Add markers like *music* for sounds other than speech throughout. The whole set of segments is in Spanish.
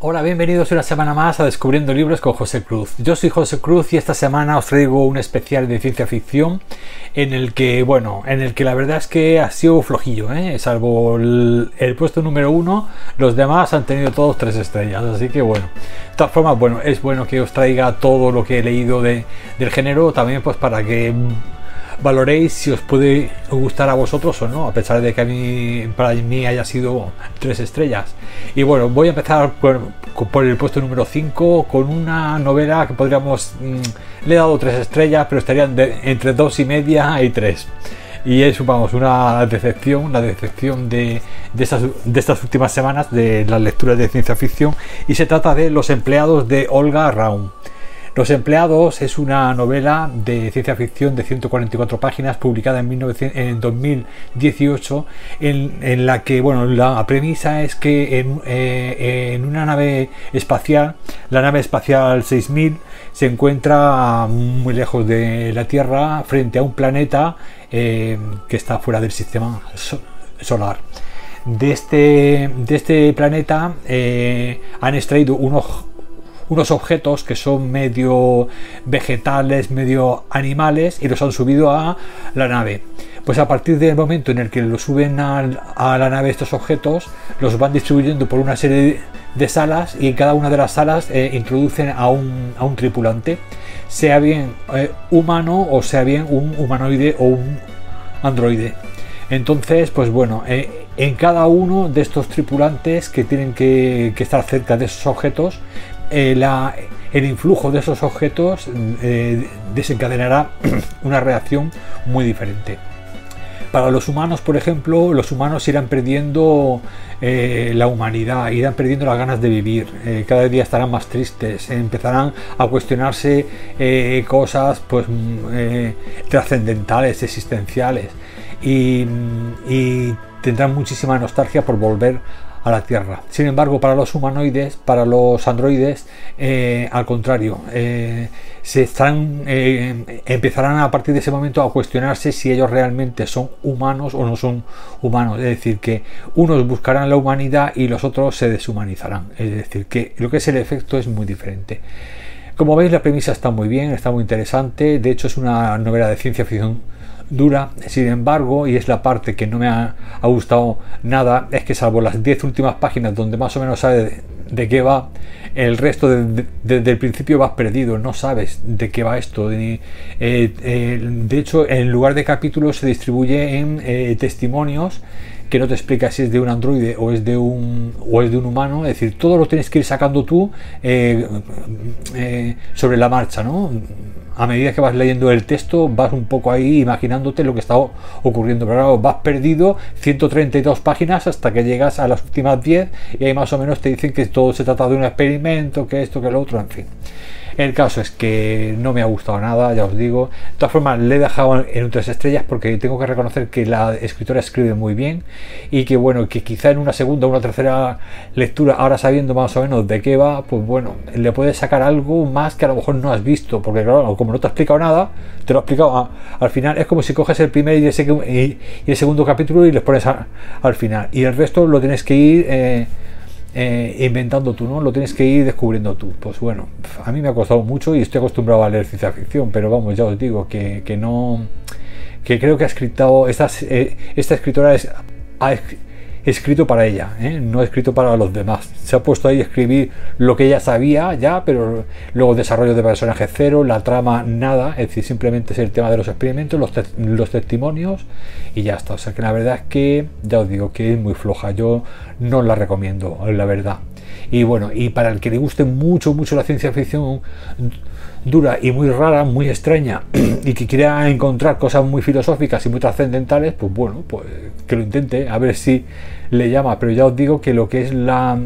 Hola, bienvenidos una semana más a Descubriendo Libros con José Cruz. Yo soy José Cruz y esta semana os traigo un especial de ciencia ficción en el que, bueno, en el que la verdad es que ha sido flojillo, ¿eh? salvo el, puesto número uno, los demás han tenido todos tres estrellas, así que bueno. De todas formas, bueno, es bueno que os traiga todo lo que he leído de, del género, también pues para que valoréis si os puede gustar a vosotros o no, a pesar de que a mí, para mí haya sido tres estrellas. Y bueno, voy a empezar por, el puesto número 5 con una novela que podríamos... Mm, le he dado tres estrellas, pero estarían entre dos y media y tres. Y es, vamos, una decepción, la decepción de, de estas últimas semanas de las lecturas de ciencia ficción. Y se trata de Los empleados de Olga Raum. Los empleados es una novela de ciencia ficción de 144 páginas publicada en, 2018 en, la que bueno la premisa es que eh, en, una nave espacial, la nave espacial 6000 se encuentra muy lejos de la Tierra frente a un planeta eh, que está fuera del sistema solar. De este, de este planeta eh, han extraído unos unos objetos que son medio vegetales, medio animales y los han subido a la nave. Pues a partir del momento en el que los suben a, la nave estos objetos, los van distribuyendo por una serie de salas y en cada una de las salas eh, introducen a un, tripulante, sea bien eh, humano o sea bien un humanoide o un androide. Entonces, pues bueno, eh, en cada uno de estos tripulantes que tienen que, estar cerca de esos objetos, eh, el influjo de esos objetos eh, desencadenará *clears throat* una reacción muy diferente. Para los humanos, por ejemplo, los humanos irán perdiendo eh, la humanidad, irán perdiendo las ganas de vivir, cada día estarán más tristes, empezarán a cuestionarse cosas pues, mm, trascendentales, existenciales, y, y tendrán muchísima nostalgia por volver a la Tierra. Sin embargo, para los humanoides, para los androides, eh, al contrario, eh, se eh, empezarán a partir de ese momento a cuestionarse si ellos realmente son humanos o no son humanos. Es decir, que unos buscarán la humanidad y los otros se deshumanizarán. Es decir, que lo que es el efecto es muy diferente. Como veis, la premisa está muy bien, está muy interesante. De hecho, es una novela de ciencia ficción dura. Sin embargo, y es la parte que no me ha, gustado nada, es que salvo las 10 últimas páginas donde más o menos sabe de, qué va, el resto desde el principio vas perdido, no sabes de qué va esto. Eh, eh, de hecho, en lugar de capítulos se distribuye en eh, testimonios que no te explica si es de un androide o es de un, o es de un humano, es decir, todo lo tienes que ir sacando tú sobre la marcha, ¿no? A medida que vas leyendo el texto, vas un poco ahí imaginándote lo que está ocurriendo. Pero claro, vas perdido 132 páginas hasta que llegas a las últimas 10 y ahí más o menos te dicen que todo se trata de un experimento, que esto, que lo otro, en fin. El caso es que no me ha gustado nada, ya os digo. De todas formas, le he dejado en un tres estrellas porque tengo que reconocer que la escritora escribe muy bien y que bueno, que quizá en una segunda o una tercera lectura, ahora sabiendo más o menos de qué va, pues bueno, le puedes sacar algo más que a lo mejor no has visto, porque claro, como no te ha explicado nada, te lo ha explicado al final. Es como si coges el primer y el, segundo capítulo y les pones al final. Y el resto lo tienes que ir... Eh, eh, inventando tú, ¿no? Lo tienes que ir descubriendo tú. Pues bueno, a mí me ha costado mucho y estoy acostumbrado a leer ciencia ficción, pero vamos, ya os digo que, que no. que creo que ha escrito. Esta, eh, esta escritora es, escrito para ella, ¿eh? no escrito para los demás. Se ha puesto ahí a escribir lo que ella sabía ya, pero luego desarrollo de personaje cero, la trama nada, es decir, simplemente es el tema de los experimentos, los, los testimonios y ya está. O sea que la verdad es que, ya os digo, que es muy floja. Yo no la recomiendo, la verdad. Y bueno, y para el que le guste mucho, mucho la ciencia ficción dura y muy rara, muy extraña, *clears throat* y que quiera encontrar cosas muy filosóficas y muy trascendentales, pues bueno, pues que lo intente, a ver si le llama. Pero ya os digo que lo que es la,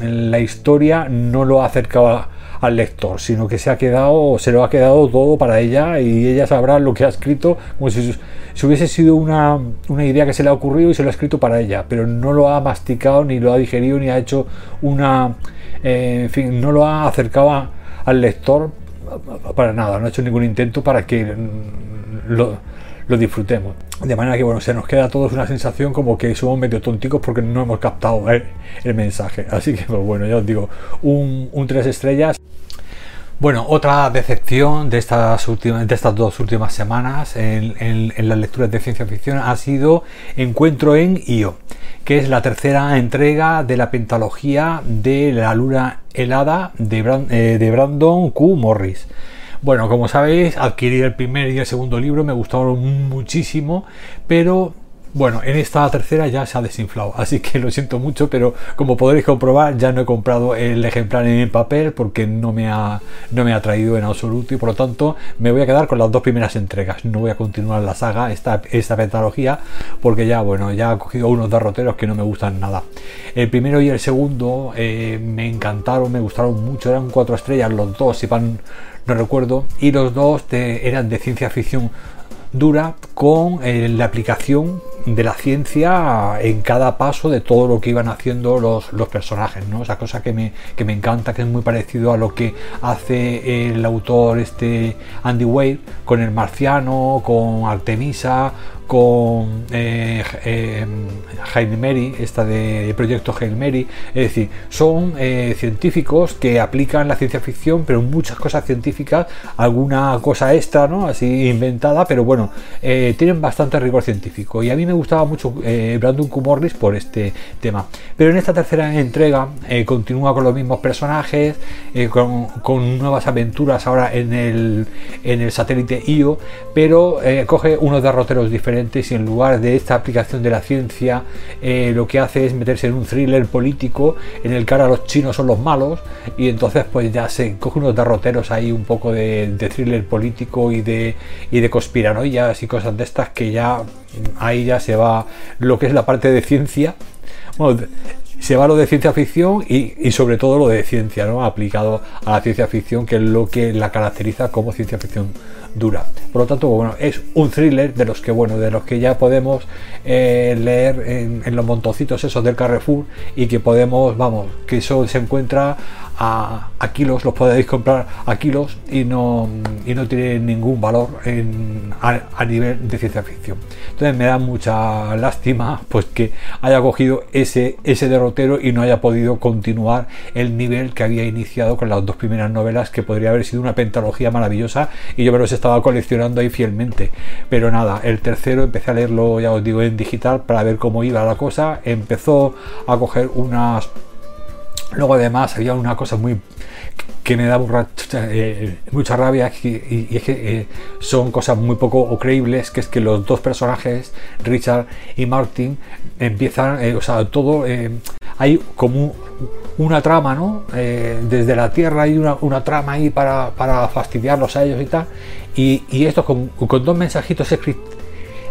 la historia no lo ha acercado al lector, sino que se ha quedado, se lo ha quedado todo para ella y ella sabrá lo que ha escrito, como si, hubiese sido una, una, idea que se le ha ocurrido y se lo ha escrito para ella, pero no lo ha masticado, ni lo ha digerido, ni ha hecho una, eh, en fin, no lo ha acercado al lector para nada, no ha hecho ningún intento para que lo, disfrutemos. De manera que bueno, se nos queda a todos una sensación como que somos medio tonticos porque no hemos captado el, mensaje. Así que pues bueno, ya os digo, un, un 3 estrellas. Bueno, otra decepción de estas, últimas, de estas dos últimas semanas en, las lecturas de ciencia ficción ha sido Encuentro en Io, que es la tercera entrega de la pentalogía de la luna helada de, eh, de Brandon Q. Morris. Bueno, como sabéis, adquirí el primer y el segundo libro, me gustaron muchísimo, pero bueno, en esta tercera ya se ha desinflado, así que lo siento mucho, pero como podréis comprobar, ya no he comprado el ejemplar en papel porque no me ha, no me ha traído en absoluto y por lo tanto me voy a quedar con las dos primeras entregas. No voy a continuar la saga, esta, esta porque ya, bueno, ya he cogido unos derroteros que no me gustan nada. El primero y el segundo eh, me encantaron, me gustaron mucho, eran cuatro estrellas los dos, si van, no recuerdo, y los dos eran de ciencia ficción dura con eh, la aplicación de la ciencia en cada paso de todo lo que iban haciendo los, los personajes, ¿no? Esa cosa que me, que me, encanta, que es muy parecido a lo que hace el autor este Andy Wade con el marciano, con Artemisa, con eh, eh, Mary, esta de Proyecto Jaime Mary, es decir, son eh, científicos que aplican la ciencia ficción, pero muchas cosas científicas, alguna cosa extra, ¿no? Así inventada, pero bueno, tienen bastante rigor científico. Y a mí me gustaba mucho Brandon Q. Morris por este tema. Pero en esta tercera entrega continúa con los mismos personajes, con, con, nuevas aventuras ahora en el, en el satélite IO, pero coge unos derroteros diferentes y en lugar de esta aplicación de la ciencia eh, lo que hace es meterse en un thriller político en el que ahora los chinos son los malos y entonces pues ya se coge unos derroteros ahí un poco de, thriller político y de, y de conspiranoias y cosas de estas que ya ahí ya se va lo que es la parte de ciencia se va lo de ciencia ficción y, sobre todo lo de ciencia, ¿no? Aplicado a la ciencia ficción, que es lo que la caracteriza como ciencia ficción dura. Por lo tanto, bueno, es un thriller de los que, bueno, de los que ya podemos eh, leer en, los montoncitos esos del Carrefour y que podemos, vamos, que eso se encuentra a, kilos, los podéis comprar a kilos y no, y no tiene ningún valor en, a, nivel de ciencia ficción. Entonces me da mucha lástima pues que haya cogido ese, ese derrotero y no haya podido continuar el nivel que había iniciado con las dos primeras novelas que podría haber sido una pentalogía maravillosa y yo me los estaba coleccionando ahí fielmente. Pero nada, el tercero empecé a leerlo, ya os digo, en digital para ver cómo iba la cosa. Empezó a coger unas Luego además había una cosa muy que me da eh, mucha rabia y, es que eh, son cosas muy poco creíbles, que es que los dos personajes, Richard y Martin, empiezan, eh, o sea, todo, hay como una trama, ¿no? desde la Tierra hay una, trama ahí para, fastidiarlos a ellos y tal, y, esto con, con dos mensajitos escritos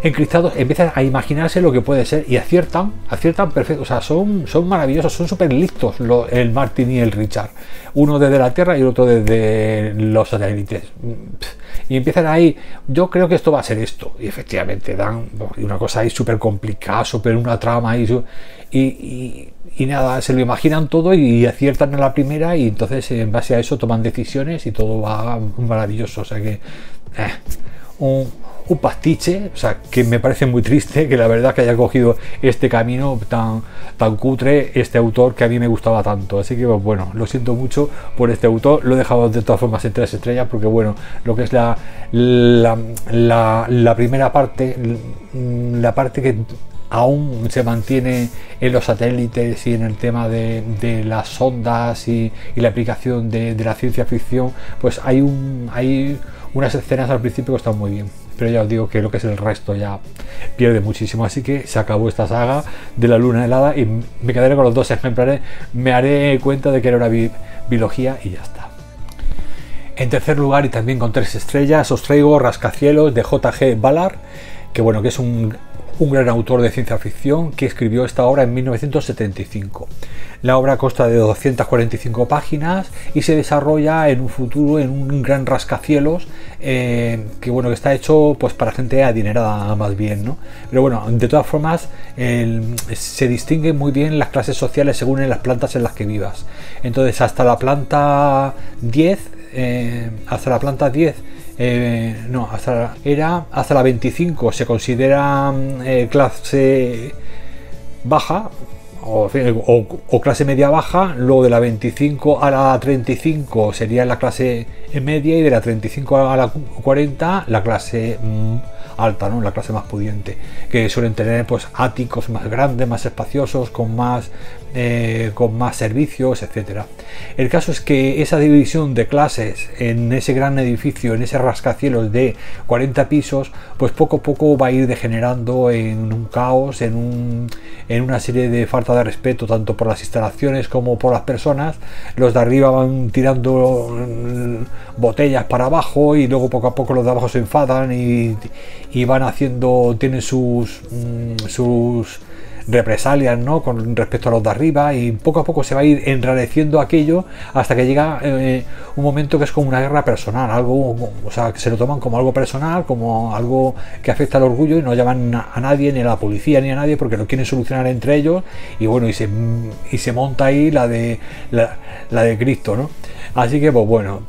encristados empiezan a imaginarse lo que puede ser y aciertan, aciertan perfecto, o sea, son, son maravillosos, son súper listos el Martin y el Richard, uno desde la Tierra y el otro desde los satélites. Y empiezan ahí, yo creo que esto va a ser esto, y efectivamente dan una cosa ahí súper complicada, súper una trama ahí, y, y, nada, se lo imaginan todo y aciertan a la primera y entonces en base a eso toman decisiones y todo va maravilloso, o sea que... Eh, un, un pastiche, o sea, que me parece muy triste que la verdad que haya cogido este camino tan, tan cutre este autor que a mí me gustaba tanto. Así que pues, bueno, lo siento mucho por este autor, lo he dejado de todas formas en tres estrellas porque bueno, lo que es la, la, primera parte, la parte que aún se mantiene en los satélites y en el tema de, las ondas y, la aplicación de, la ciencia ficción, pues hay, hay unas escenas al principio que están muy bien pero ya os digo que lo que es el resto ya pierde muchísimo. Así que se acabó esta saga de la luna helada y me quedaré con los dos ejemplares. Me haré cuenta de que era una biología y ya está. En tercer lugar y también con tres estrellas os traigo Rascacielos de JG Ballard, que bueno, que es un un gran autor de ciencia ficción que escribió esta obra en 1975. La obra consta de 245 páginas y se desarrolla en un futuro en un gran rascacielos eh, que bueno está hecho pues para gente adinerada más bien, ¿no? Pero bueno, de todas formas se distinguen muy bien las clases sociales según en las plantas en las que vivas. Entonces hasta la planta 10 eh, hasta la planta 10 eh, no, hasta, era hasta la 25 se considera eh, clase baja o, o, clase media baja, luego de la 25 a la 35 sería la clase media y de la 35 a la 40 la clase mm, alta, ¿no? la clase más pudiente, que suelen tener pues áticos más grandes, más espaciosos, con más, eh, con más servicios, etcétera. El caso es que esa división de clases en ese gran edificio, en ese rascacielos de 40 pisos, pues poco a poco va a ir degenerando en un caos, en, un, en una serie de falta de respeto tanto por las instalaciones como por las personas. Los de arriba van tirando mm, botellas para abajo y luego poco a poco los de abajo se enfadan y, y van haciendo, tienen sus, mm, sus represalias ¿no? con respecto a los de arriba y poco a poco se va a ir enrareciendo aquello hasta que llega eh, un momento que es como una guerra personal, algo, o sea, que se lo toman como algo personal, como algo que afecta al orgullo y no llaman a nadie, ni a la policía, ni a nadie, porque lo quieren solucionar entre ellos y bueno, y se, y se monta ahí la de, la, la de Cristo, ¿no? Así que pues bueno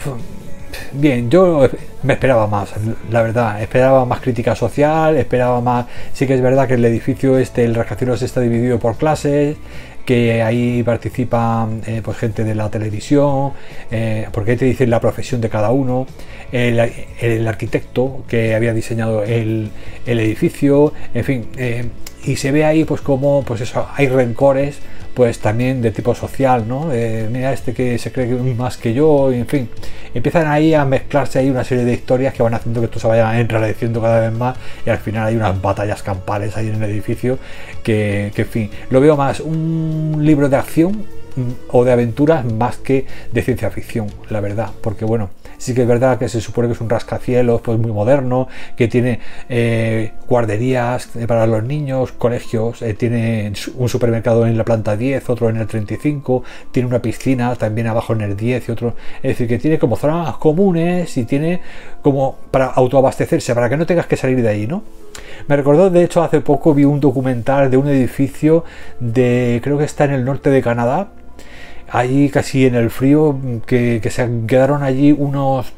bien, yo me esperaba más, la verdad, esperaba más crítica social, esperaba más, sí que es verdad que el edificio este, el rascacielos está dividido por clases, que ahí participa eh, pues gente de la televisión, eh, porque ahí te dicen la profesión de cada uno, el, arquitecto que había diseñado el, edificio, en fin, eh, y se ve ahí pues como pues eso, hay rencores pues también de tipo social, ¿no? mira este que se cree más que yo, en fin, empiezan ahí a mezclarse ahí una serie de historias que van haciendo que esto se vaya enrareciendo cada vez más y al final hay unas batallas campales ahí en el edificio que, que en fin, lo veo más un libro de acción mm, o de aventuras más que de ciencia ficción, la verdad, porque bueno, Sí que es verdad que se supone que es un rascacielos pues muy moderno, que tiene eh, guarderías eh, para los niños, colegios, eh, tiene un supermercado en la planta 10, otro en el 35, tiene una piscina también abajo en el 10 y otro. Es decir, que tiene como zonas comunes y tiene como para autoabastecerse, para que no tengas que salir de ahí, ¿no? Me recordó, de hecho, hace poco vi un documental de un edificio de, creo que está en el norte de Canadá, allí casi en el frío, que, se quedaron allí unos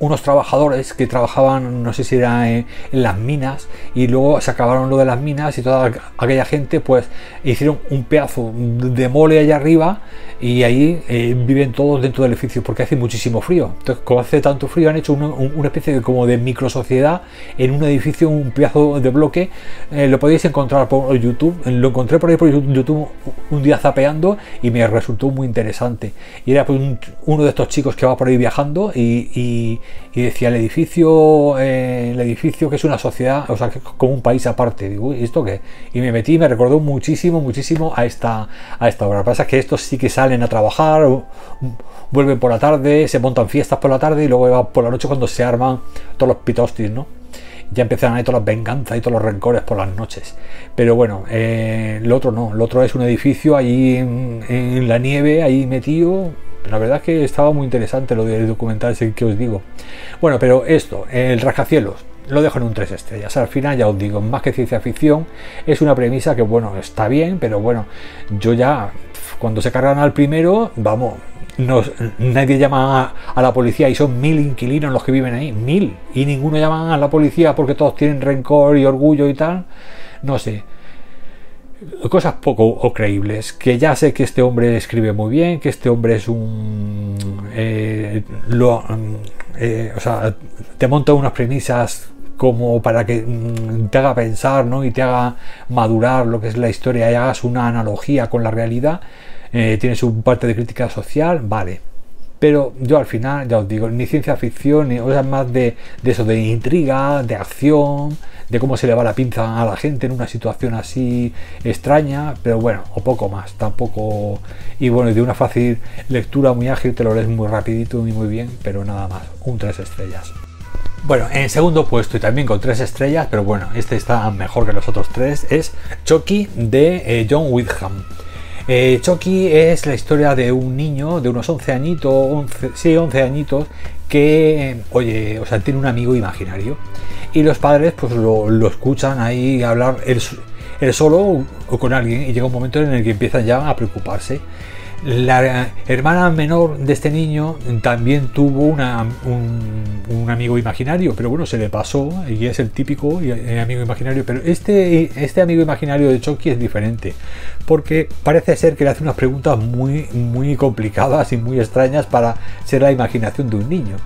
unos trabajadores que trabajaban, no sé si era en, las minas, y luego se acabaron lo de las minas y toda aquella gente pues hicieron un pedazo de mole allá arriba y ahí eh, viven todos dentro del edificio porque hace muchísimo frío. Entonces, como hace tanto frío, han hecho una, especie de, como de microsociedad en un edificio, un pedazo de bloque. Eh, lo podéis encontrar por YouTube. Lo encontré por ahí por YouTube un día zapeando y me resultó muy interesante. Y era pues, uno de estos chicos que va por ahí viajando y, decía el edificio, eh, el edificio que es una sociedad, o sea, como un país aparte. Digo, ¿y esto qué? Y me metí y me recordó muchísimo, muchísimo a esta, a esta obra. Lo que pasa es que esto sí que sale a trabajar, vuelven por la tarde, se montan fiestas por la tarde y luego por la noche cuando se arman todos los pitostis, ¿no? Ya empiezan ahí todas las venganzas y todos los rencores por las noches. Pero bueno, eh, lo otro no, lo otro es un edificio ahí en, la nieve, ahí metido, la verdad es que estaba muy interesante lo del documental ese que os digo. Bueno, pero esto, el rascacielos, lo dejo en un 3 estrellas. Al final ya os digo, más que ciencia ficción, es una premisa que bueno, está bien, pero bueno, yo ya cuando se cargan al primero, vamos, nadie llama a, la policía y son mil inquilinos los que viven ahí, mil, y ninguno llama a la policía porque todos tienen rencor y orgullo y tal, no sé. Cosas poco creíbles, que ya sé que este hombre escribe muy bien, que este hombre es un... Eh, lo, eh, o sea, te monta unas premisas como para que mm, te haga pensar ¿no? y te haga madurar lo que es la historia y hagas una analogía con la realidad. Eh, tiene su parte de crítica social, vale. Pero yo al final, ya os digo, ni ciencia ficción, ni o más de, de, eso, de intriga, de acción, de cómo se le va la pinza a la gente en una situación así extraña, pero bueno, o poco más, tampoco. Y bueno, de una fácil lectura muy ágil, te lo lees muy rapidito y muy bien, pero nada más, un tres estrellas. Bueno, en segundo puesto y también con tres estrellas, pero bueno, este está mejor que los otros tres, es Chucky de eh, John Whitham. Eh, Chucky es la historia de un niño de unos 11 añitos, 11, sí, 11 añitos, que, oye, o sea, tiene un amigo imaginario. Y los padres pues lo, escuchan ahí hablar él, solo o con alguien y llega un momento en el que empiezan ya a preocuparse. La hermana menor de este niño también tuvo una, un, amigo imaginario, pero bueno, se le pasó y es el típico eh, amigo imaginario. Pero este, este amigo imaginario de Chucky es diferente, porque parece ser que le hace unas preguntas muy, muy complicadas y muy extrañas para ser la imaginación de un niño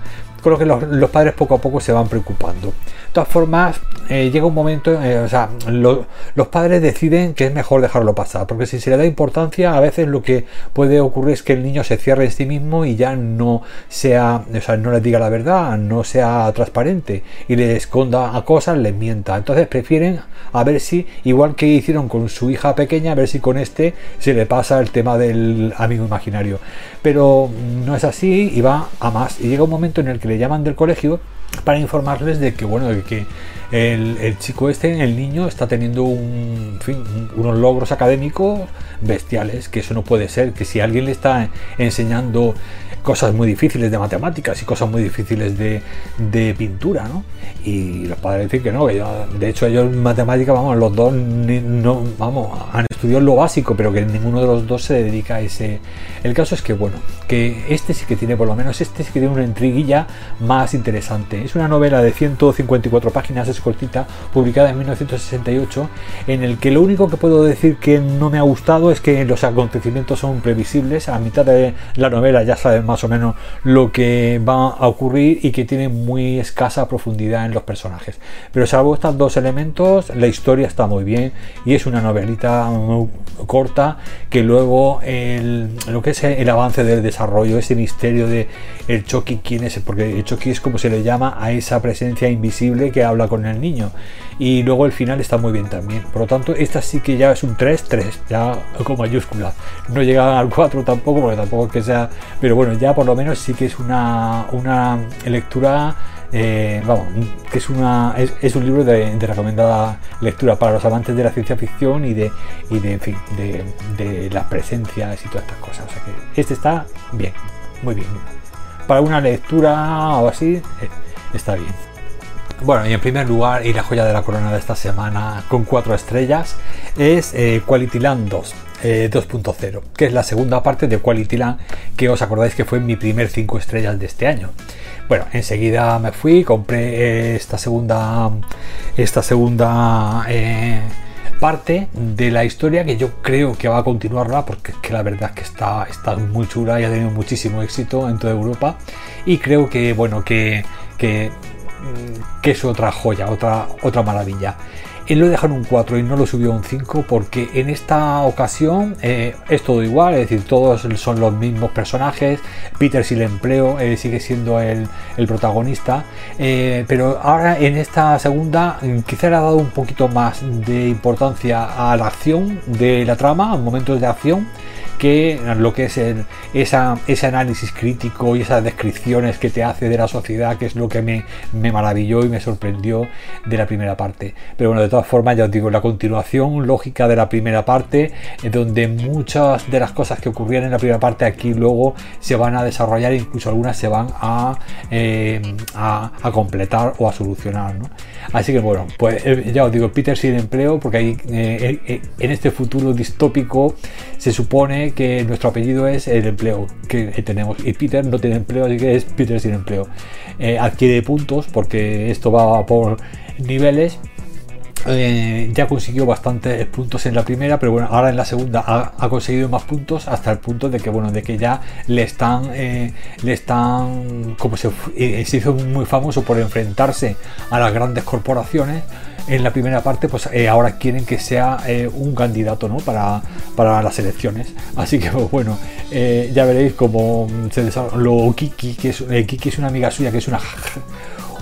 con lo que los, padres poco a poco se van preocupando. De todas formas, eh, llega un momento, eh, o sea, los padres deciden que es mejor dejarlo pasar, porque si se le da importancia, a veces lo que puede ocurrir es que el niño se cierre en sí mismo y ya no sea, o sea, no le diga la verdad, no sea transparente y le esconda a cosas, le mienta. Entonces prefieren a ver si, igual que hicieron con su hija pequeña, a ver si con este se le pasa el tema del amigo imaginario. Pero no es así y va a más. Y llega un momento en el que le llaman del colegio para informarles de que, bueno, de que el, chico este, el niño, está teniendo un, unos logros académicos bestiales, que eso no puede ser, que si alguien le está enseñando cosas muy difíciles de matemáticas y cosas muy difíciles de, pintura, ¿no? Y los padres dicen que no, que de hecho ellos en matemáticas, vamos, los dos no, vamos, han estudiado lo básico, pero que ninguno de los dos se dedica a ese. El caso es que, bueno, que este sí que tiene, por lo menos este sí que tiene una intriguilla más interesante. Es una novela de 154 páginas, cortita, publicada en 1968, en el que lo único que puedo decir que no me ha gustado es que los acontecimientos son previsibles. A mitad de la novela ya sabes más o menos lo que va a ocurrir y que tiene muy escasa profundidad en los personajes. Pero salvo estos dos elementos, la historia está muy bien y es una novelita muy corta que luego lo que es el avance del desarrollo, ese misterio de el Chucky, quién es, porque el Chucky es como se le llama a esa presencia invisible que habla con el niño. Y luego el final está muy bien también. Por lo tanto, esta sí que ya es un 3-3, ya con mayúscula. No llega al 4 tampoco, porque tampoco que sea. Pero bueno, ya por lo menos sí que es una, una lectura eh, vamos, que es, una, es, un libro de, recomendada lectura para los amantes de la ciencia ficción y de, y de, en fin, de, las presencias y todas estas cosas. O sea que este está bien, muy bien. Para una lectura o así, eh, está bien. Bueno, y en primer lugar, y la joya de la corona de esta semana con cuatro estrellas, es eh, Quality Land 2. 2.0, que es la segunda parte de Quality Land, que os acordáis que fue mi primer 5 estrellas de este año. Bueno, enseguida me fui, compré esta segunda, esta segunda eh, parte de la historia que yo creo que va a continuarla porque es que la verdad es que está, está muy chula y ha tenido muchísimo éxito en toda Europa y creo que bueno que, que es otra joya, otra, otra maravilla. Él lo deja en un 4 y no lo subió a un 5 porque en esta ocasión eh, es todo igual, es decir, todos son los mismos personajes. Peter si el empleo eh, sigue siendo el, protagonista, eh, pero ahora en esta segunda mm, quizá le ha dado un poquito más de importancia a la acción de la trama, a momentos de acción que lo que es ese análisis crítico y esas descripciones que te hace de la sociedad, que es lo que me, me maravilló y me sorprendió de la primera parte. Pero bueno, de todas formas, ya os digo, la continuación lógica de la primera parte, donde muchas de las cosas que ocurrían en la primera parte aquí luego se van a desarrollar, incluso algunas se van a, eh, a, completar o a solucionar. Así que bueno, pues eh, ya os digo, Peter sin empleo, porque ahí eh, en este futuro distópico se supone que nuestro apellido es el empleo que tenemos y Peter no tiene empleo, así que es Peter sin empleo. Eh, adquiere puntos porque esto va por niveles. Eh, ya consiguió bastantes puntos en la primera, pero bueno, ahora en la segunda ha, conseguido más puntos hasta el punto de que bueno, de que ya le están, eh, le están, como se, se hizo muy famoso por enfrentarse a las grandes corporaciones en la primera parte, pues eh, ahora quieren que sea eh, un candidato ¿no? para, para las elecciones. Así que pues, bueno, eh, ya veréis cómo se lo Kiki, que es, Kiki es una amiga suya, que es una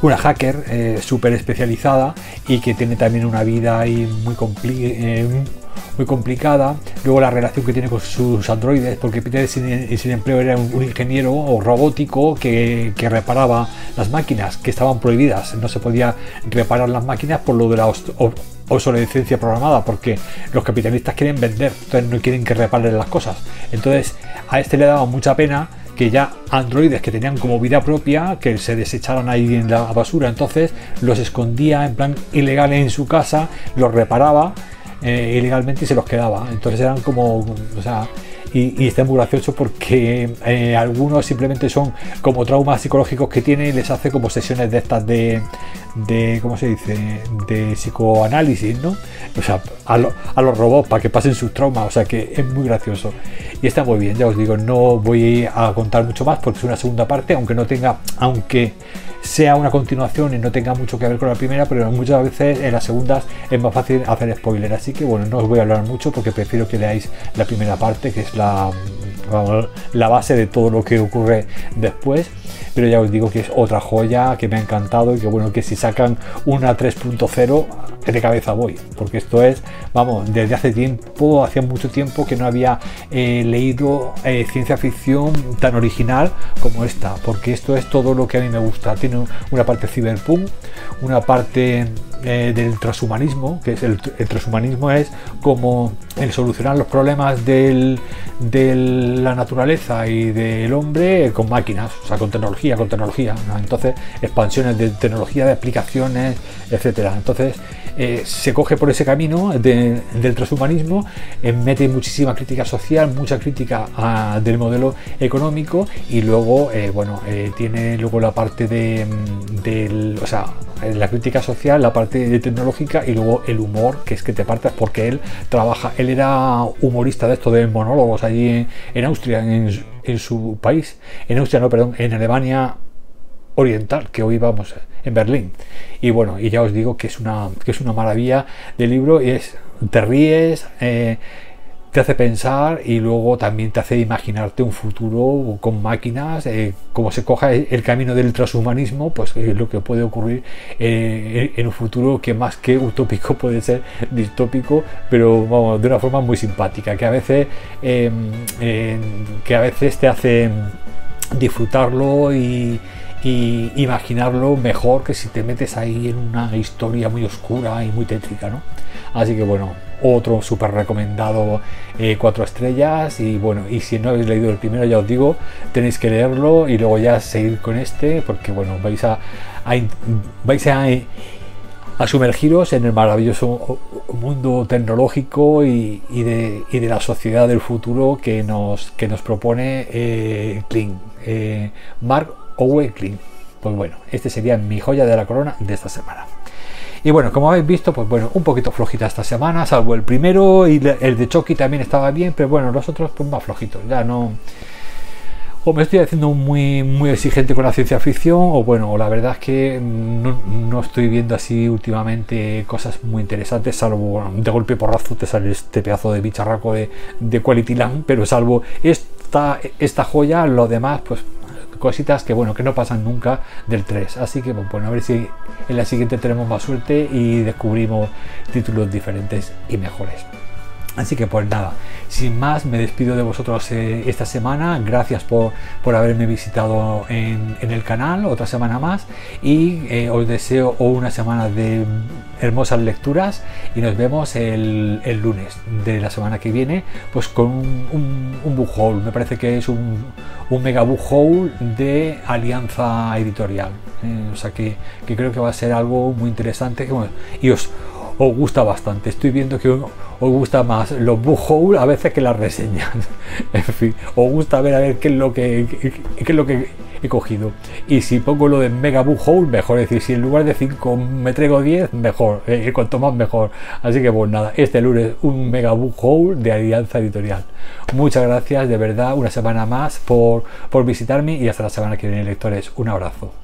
una hacker súper especializada y que tiene también una vida ahí muy complicada muy complicada. Luego la relación que tiene con sus androides, porque Peter sin, sin empleo era un, ingeniero o robótico que, reparaba las máquinas que estaban prohibidas. No se podía reparar las máquinas por lo de la obsolescencia programada, porque los capitalistas quieren vender, entonces no quieren que reparen las cosas. Entonces a este le daba mucha pena que ya androides que tenían como vida propia, que se desecharan ahí en la basura, entonces los escondía en plan ilegal en su casa, los reparaba eh, ilegalmente y se los quedaba. Entonces eran como, o sea, y, está muy gracioso porque eh, algunos simplemente son como traumas psicológicos que tienen y les hace como sesiones de estas de, de ¿cómo se dice? de psicoanálisis, ¿no? O sea, a, a los robots para que pasen sus traumas, o sea que es muy gracioso y está muy bien, ya os digo, no voy a contar mucho más porque es una segunda parte, aunque no tenga, aunque sea una continuación y no tenga mucho que ver con la primera, pero muchas veces en las segundas es más fácil hacer spoiler. Así que bueno, no os voy a hablar mucho porque prefiero que leáis la primera parte, que es la, la base de todo lo que ocurre después pero ya os digo que es otra joya que me ha encantado y que bueno, que si sacan una 3.0 de cabeza voy, porque esto es, vamos, desde hace tiempo, hacía mucho tiempo que no había eh, leído eh, ciencia ficción tan original como esta, porque esto es todo lo que a mí me gusta. Tiene una parte cyberpunk, una parte eh, del transhumanismo, que es el, transhumanismo es como el solucionar los problemas de la naturaleza y del hombre con máquinas, o sea, con tecnología, con tecnología. Entonces, expansiones de tecnología, de aplicaciones, etcétera. Entonces, eh, se coge por ese camino del transhumanismo, eh, mete muchísima crítica social, mucha crítica del modelo económico y luego, bueno, tiene luego la parte de, mm, o sea, la crítica social, la parte tecnológica y luego el humor, que es que te partes porque él trabaja, él era humorista de esto de monólogos allí en, Austria, en, su país, en Austria no, perdón, en Alemania oriental, que hoy vamos en Berlín. Y bueno, y ya os digo que es una, que es una maravilla de libro y es, te ríes, eh, te hace pensar y luego también te hace imaginarte un futuro con máquinas, eh, como se coja el camino del transhumanismo, pues eh, lo que puede ocurrir eh, en un futuro que más que utópico *laughs* puede ser distópico, pero de una forma muy simpática, que a veces, em, que a veces te hace disfrutarlo y, y imaginarlo mejor que si te metes ahí en una historia muy oscura y muy tétrica, ¿no? Así que bueno, otro súper recomendado, eh, cuatro estrellas. Y bueno, y si no habéis leído el primero, ya os digo, tenéis que leerlo y luego ya seguir con este, porque bueno, vais a, vais a, a, sumergiros en el maravilloso mundo tecnológico y, de, y, de, la sociedad del futuro que nos, que nos propone eh, eh Mark Owe Klein. Pues bueno, este sería mi joya de la corona de esta semana. Y bueno, como habéis visto, pues bueno, un poquito flojita esta semana, salvo el primero y el de Chucky también estaba bien, pero bueno, los otros pues más flojitos, ya no... O me estoy haciendo muy, muy exigente con la ciencia ficción, o bueno, la verdad es que no, estoy viendo así últimamente cosas muy interesantes, salvo de golpe porrazo te sale este pedazo de bicharraco de, de Quality Land, pero salvo esta, esta joya, lo demás, pues cositas que bueno que no pasan nunca del 3 así que bueno a ver si en la siguiente tenemos más suerte y descubrimos títulos diferentes y mejores Así que pues nada, sin más me despido de vosotros eh, esta semana, gracias por, haberme visitado en, el canal otra semana más. Y eh, os deseo una semana de hermosas lecturas y nos vemos el, lunes de la semana que viene pues con un, un, book haul, me parece que es un, un mega book haul de alianza editorial, eh, o sea que, creo que va a ser algo muy interesante y os os gusta bastante. Estoy viendo que os gusta más los book a veces que las reseñas. *laughs* en fin, os gusta ver a ver qué es lo que, es lo que he cogido. Y si pongo lo de mega book mejor. Es decir, si en lugar de 5 me traigo 10, mejor. Eh, cuanto más mejor. Así que pues nada, este lunes un mega book de Alianza Editorial. Muchas gracias de verdad una semana más por, por visitarme y hasta la semana que viene lectores. Un abrazo.